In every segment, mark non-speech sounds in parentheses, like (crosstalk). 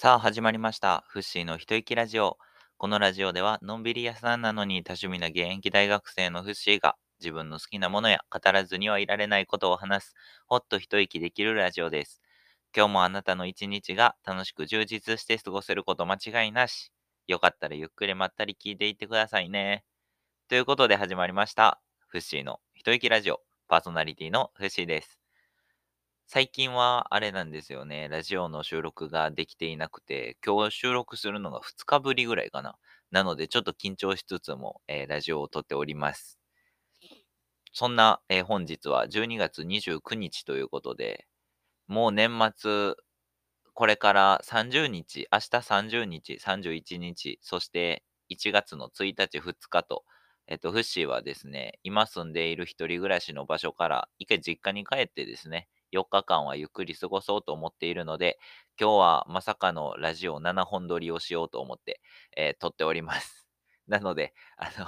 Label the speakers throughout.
Speaker 1: さあ始まりました。フッシーの一息ラジオ。このラジオでは、のんびり屋さんなのに多趣味な現役大学生のフッシーが、自分の好きなものや語らずにはいられないことを話す、ほっと一息できるラジオです。今日もあなたの一日が楽しく充実して過ごせること間違いなし。よかったらゆっくりまったり聞いていってくださいね。ということで始まりました。フッシーの一息ラジオ。パーソナリティのフッシーです。最近はあれなんですよね。ラジオの収録ができていなくて、今日収録するのが2日ぶりぐらいかな。なのでちょっと緊張しつつも、えーラジオを撮っております。そんな、えー本日は12月29日ということで、もう年末、これから30日、明日30日、31日、そして1月の1日、2日と、えっと、フッシーはですね、今住んでいる一人暮らしの場所から一回実家に帰ってですね、4日間はゆっくり過ごそうと思っているので、今日はまさかのラジオ7本撮りをしようと思って、えー撮っております。(laughs) なので、あの、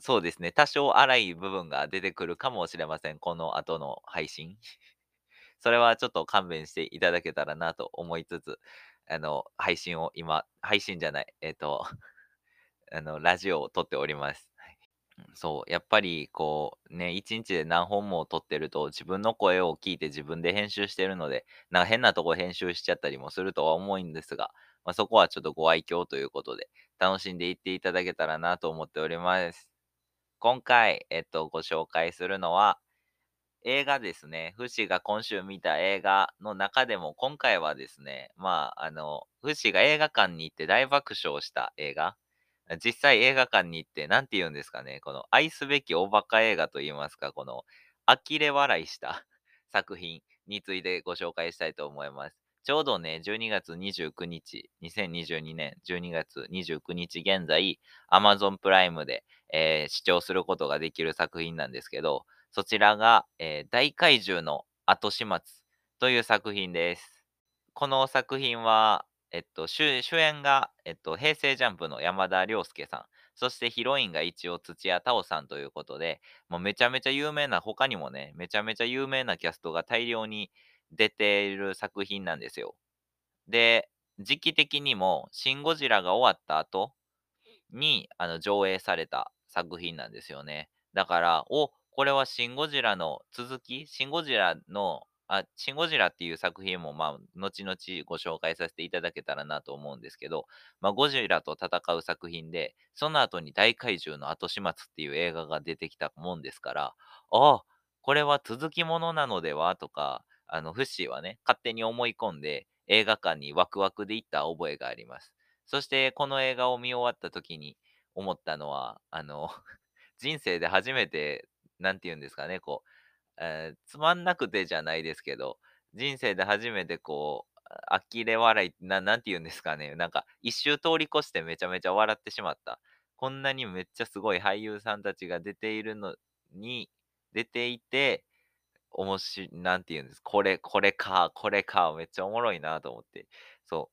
Speaker 1: そうですね、多少荒い部分が出てくるかもしれません。この後の配信。(laughs) それはちょっと勘弁していただけたらなと思いつつ、あの、配信を今、配信じゃない、えっ、と、(laughs) あの、ラジオを撮っております。そう、やっぱりこうね、一日で何本も撮ってると自分の声を聞いて自分で編集してるので、なんか変なとこ編集しちゃったりもするとは思うんですが、まあ、そこはちょっとご愛嬌ということで、楽しんでいっていただけたらなと思っております。今回、えっと、ご紹介するのは、映画ですね。フシが今週見た映画の中でも、今回はですね、まあ、あの、フシが映画館に行って大爆笑した映画。実際映画館に行って、なんて言うんですかね、この愛すべきおバカ映画と言いますか、この呆れ笑いした (laughs) 作品についてご紹介したいと思います。ちょうどね、12月29日、2022年12月29日現在、Amazon プライムで、えー視聴することができる作品なんですけど、そちらが、えー大怪獣の後始末という作品です。この作品は、えっと、主演が、えっと、平成ジャンプの山田涼介さん、そしてヒロインが一応土屋太鳳さんということで、もうめちゃめちゃ有名な、他にもね、めちゃめちゃ有名なキャストが大量に出ている作品なんですよ。で、時期的にも、シン・ゴジラが終わった後にあの上映された作品なんですよね。だから、お、これはシン・ゴジラの続き？シン・ゴジラの、あ、シン・ゴジラっていう作品も、まあ、後々ご紹介させていただけたらなと思うんですけど、まあ、ゴジラと戦う作品で、その後に大怪獣の後始末っていう映画が出てきたもんですから、ああ、これは続きものなのではとか、あの、フッシーはね、勝手に思い込んで映画館にワクワクで行った覚えがあります。そして、この映画を見終わった時に思ったのは、あの、(laughs) 人生で初めて、なんて言うんですかね、こう、えーつまんなくてじゃないですけど、人生で初めてこう、呆れ笑い、ななんて言うんですかね、なんか一周通り越してめちゃめちゃ笑ってしまった。こんなにめっちゃすごい俳優さんたちが出ているのに、出ていて、おもし、なんて言うんですこれ、これか、これか、めっちゃおもろいなと思って。そ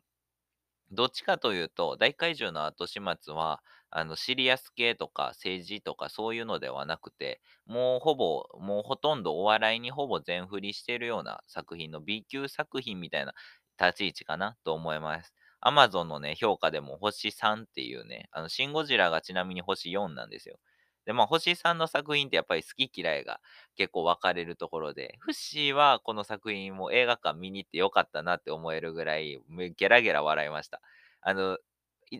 Speaker 1: う。どっちかというと、大怪獣の後始末は、あの、シリアス系とか政治とかそういうのではなくて、もうほぼ、もうほとんどお笑いにほぼ全振りしてるような作品の B 級作品みたいな立ち位置かなと思います。アマゾンのね、評価でも星3っていうね、あの、シン・ゴジラがちなみに星4なんですよ。で、まあ、星3の作品ってやっぱり好き嫌いが結構分かれるところで、フッシーはこの作品も映画館見に行ってよかったなって思えるぐらい、ゲラゲラ笑いました。あの、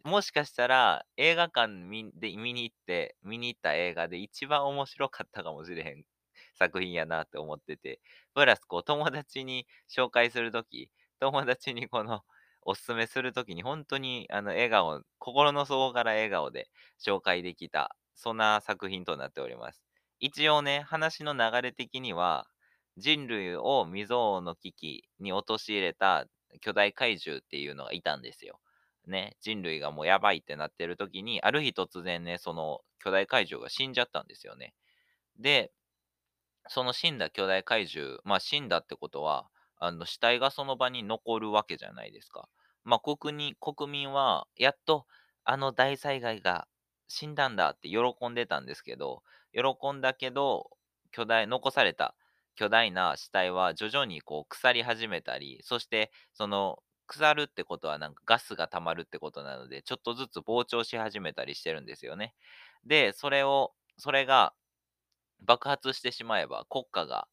Speaker 1: もしかしたら映画館で見に行って、見に行った映画で一番面白かったかもしれへん (laughs) 作品やなって思ってて、プラスこう友達に紹介するとき、友達にこのおすすめするときに本当にあの笑顔、心の底から笑顔で紹介できた、そんな作品となっております。一応ね、話の流れ的には、人類を未曾有の危機に陥れた巨大怪獣っていうのがいたんですよ。ね、人類がもうやばいってなってる時に、ある日突然ね、その巨大怪獣が死んじゃったんですよね。で、その死んだ巨大怪獣、まあ死んだってことは、あの死体がその場に残るわけじゃないですか。まあ国に国民は、やっとあの大災害が死んだんだって喜んでたんですけど、喜んだけど、巨大、残された巨大な死体は徐々にこう腐り始めたり、そしてその腐るってことはなんかガスが溜まるってことなので、ちょっとずつ膨張し始めたりしてるんですよね。で、それを、それが爆発してしまえば国家が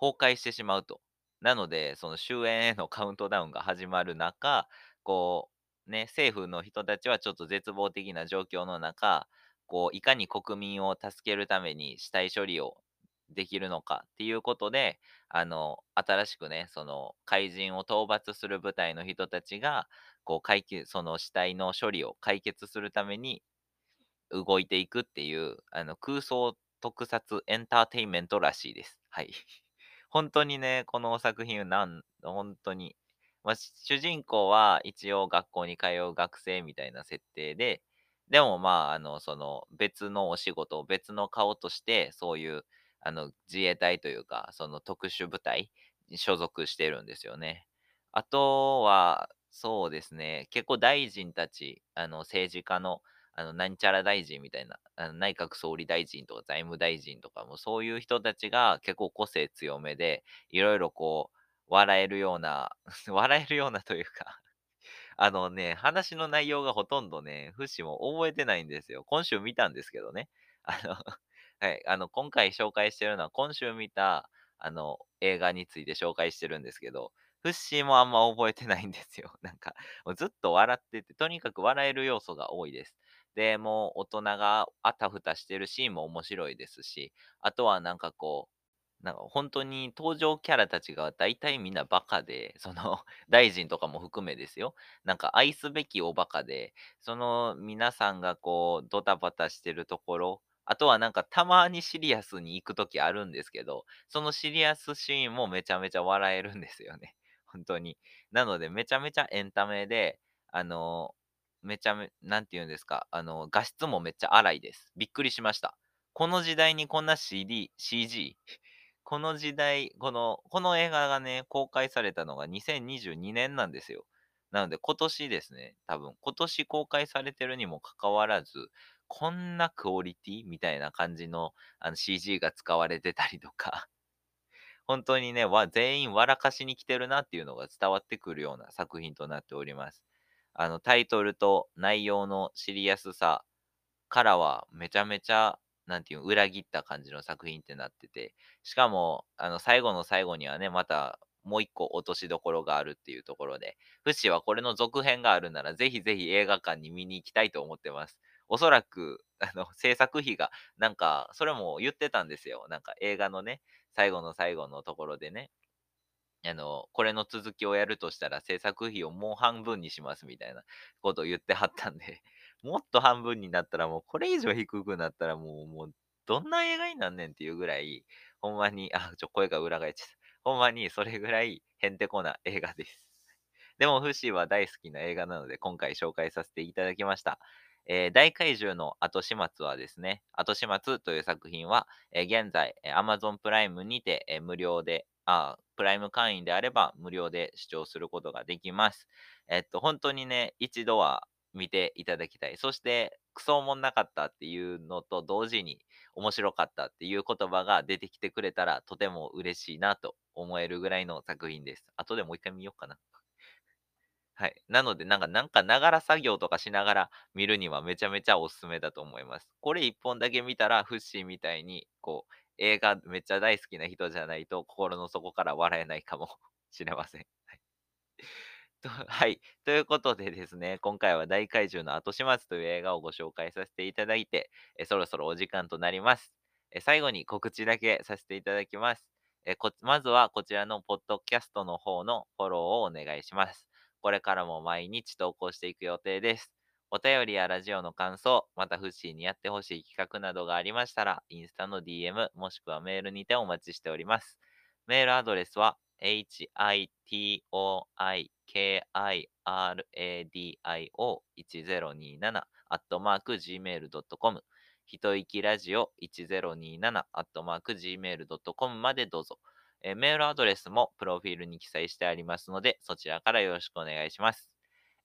Speaker 1: 崩壊してしまうと。なので、その終焉へのカウントダウンが始まる中、こう、ね、政府の人たちはちょっと絶望的な状況の中、こう、いかに国民を助けるために死体処理をできるのかっていうことで、あの、新しくね、その、怪人を討伐する部隊の人たちが、こう、解決、その死体の処理を解決するために動いていくっていう、あの、空想特撮エンターテインメントらしいです。はい。(laughs) 本当にね、この作品なん、本当に、まあ、主人公は一応学校に通う学生みたいな設定で、でもまあ、あの、その別のお仕事、別の顔として、そういう、あの、自衛隊というか、その特殊部隊に所属してるんですよね。あとは、そうですね、結構大臣たち、あの、政治家の、あの、なんちゃら大臣みたいな、あの内閣総理大臣とか財務大臣とかもそういう人たちが結構個性強めで、いろいろこう、笑えるような、(laughs) 笑えるようなというか (laughs) あのね、話の内容がほとんどね、フシも覚えてないんですよ。今週見たんですけどね。あのはい、あの、今回紹介してるのは今週見た、あの、映画について紹介してるんですけど、フッシーもあんま覚えてないんですよ。(laughs) なんか、もうずっと笑ってて、とにかく笑える要素が多いです。で、もう大人があたふたしてるシーンも面白いですし、あとはなんかこう、なんか本当に登場キャラたちが大体みんなバカで、その (laughs) 大臣とかも含めですよ。なんか愛すべきおバカで、その皆さんがこうドタバタしてるところ、あとはなんかたまにシリアスに行くときあるんですけど、そのシリアスシーンもめちゃめちゃ笑えるんですよね。(laughs) 本当に。なのでめちゃめちゃエンタメで、あのめちゃめ、なんて言うんですか、あの、画質もめっちゃ荒いです。びっくりしました。この時代にこんな CD、CG、(laughs) この時代、この、この映画がね、公開されたのが2022年なんですよ。なので今年ですね、多分、今年公開されてるにもかかわらず、こんなクオリティ？みたいな感じのあの CG が使われてたりとか、(laughs) 本当にね、全員笑かしに来てるなっていうのが伝わってくるような作品となっております。あの、タイトルと内容のシリアスさからは、めちゃめちゃ、なんていう、裏切った感じの作品ってなってて、しかも、あの、最後の最後にはね、また、もう一個落としどころがあるっていうところで、フシはこれの続編があるなら、ぜひぜひ映画館に見に行きたいと思ってます。おそらく、(laughs) あの、制作費が、なんか、それも言ってたんですよ。なんか映画のね、最後の最後のところでね、あの、これの続きをやるとしたら制作費をもう半分にしますみたいなことを言ってはったんで、(laughs) もっと半分になったらもうこれ以上低くなったらもう、もうどんな映画になんねんっていうぐらい、ほんまに、あ、ちょ、声が裏返っちゃった。ほんまにそれぐらいへんてこな映画です。でも、フシーは大好きな映画なので、今回紹介させていただきました。えー、大怪獣の後始末はですね、後始末という作品は、えー、現在、Amazon プライムにて、えー、無料であ、プライム会員であれば無料で視聴することができます。えっと、本当にね、一度は見ていただきたい。そして、クソもんなかったっていうのと同時に面白かったっていう言葉が出てきてくれたらとても嬉しいなと思えるぐらいの作品です。後でもう一回見ようかな。はい。なので、なんか、なんか、ながら作業とかしながら見るにはめちゃめちゃおすすめだと思います。これ一本だけ見たら、フッシーみたいに、こう、映画めっちゃ大好きな人じゃないと、心の底から笑えないかも (laughs) しれません。はい。(laughs) とい。ということでですね、今回は大怪獣の後始末という映画をご紹介させていただいて、えそろそろお時間となります。え最後に告知だけさせていただきます。えこまずはこちらのポッドキャストの方のフォローをお願いします。これからも毎日投稿していく予定です。お便りやラジオの感想、またフッシーにやってほしい企画などがありましたら、インスタの DM もしくはメールにてお待ちしております。メールアドレスは hitoikiradio1027 アットマーク gmail.com ひといきラジオ1027アットマーク gmail.com までどうぞ。え、メールアドレスもプロフィールに記載してありますので、そちらからよろしくお願いします。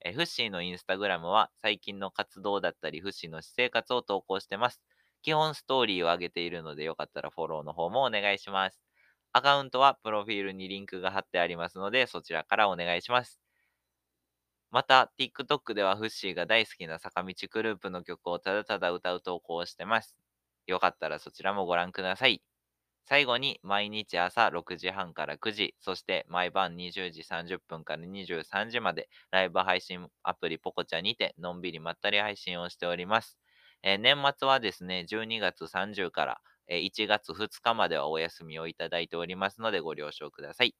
Speaker 1: えー、フッシーのインスタグラムは最近の活動だったり、フッシーの私生活を投稿してます。基本ストーリーを上げているので、よかったらフォローの方もお願いします。アカウントはプロフィールにリンクが貼ってありますので、そちらからお願いします。また、TikTok ではフッシーが大好きな坂道グループの曲をただただ歌う投稿をしてます。よかったらそちらもご覧ください。最後に、毎日朝6時半から9時、そして毎晩20時30分から23時まで、ライブ配信アプリポコチャにて、のんびりまったり配信をしております。えー、年末はですね、12月30から、1月2日まではお休みをいただいておりますので、ご了承ください。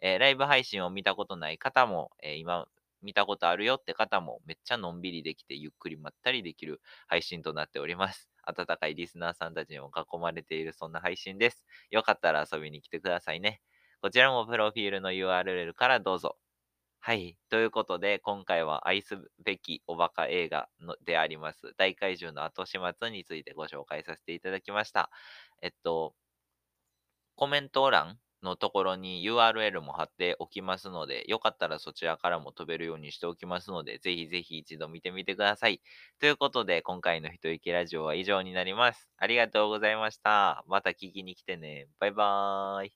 Speaker 1: えー、ライブ配信を見たことない方も、え今見たことあるよって方もめっちゃのんびりできてゆっくりまったりできる配信となっております。温かいリスナーさんたちにも囲まれているそんな配信です。よかったら遊びに来てくださいね。こちらもプロフィールの URL からどうぞ。はい。ということで、今回は愛すべきおバカ映画のであります、大怪獣の後始末についてご紹介させていただきました。えっと、コメント欄のところに URL も貼っておきますので、よかったらそちらからも飛べるようにしておきますので、ぜひぜひ一度見てみてください。ということで、今回の一息ラジオは以上になります。ありがとうございました。また聞きに来てね。バイバーイ。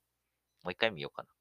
Speaker 1: もう一回見ようかな。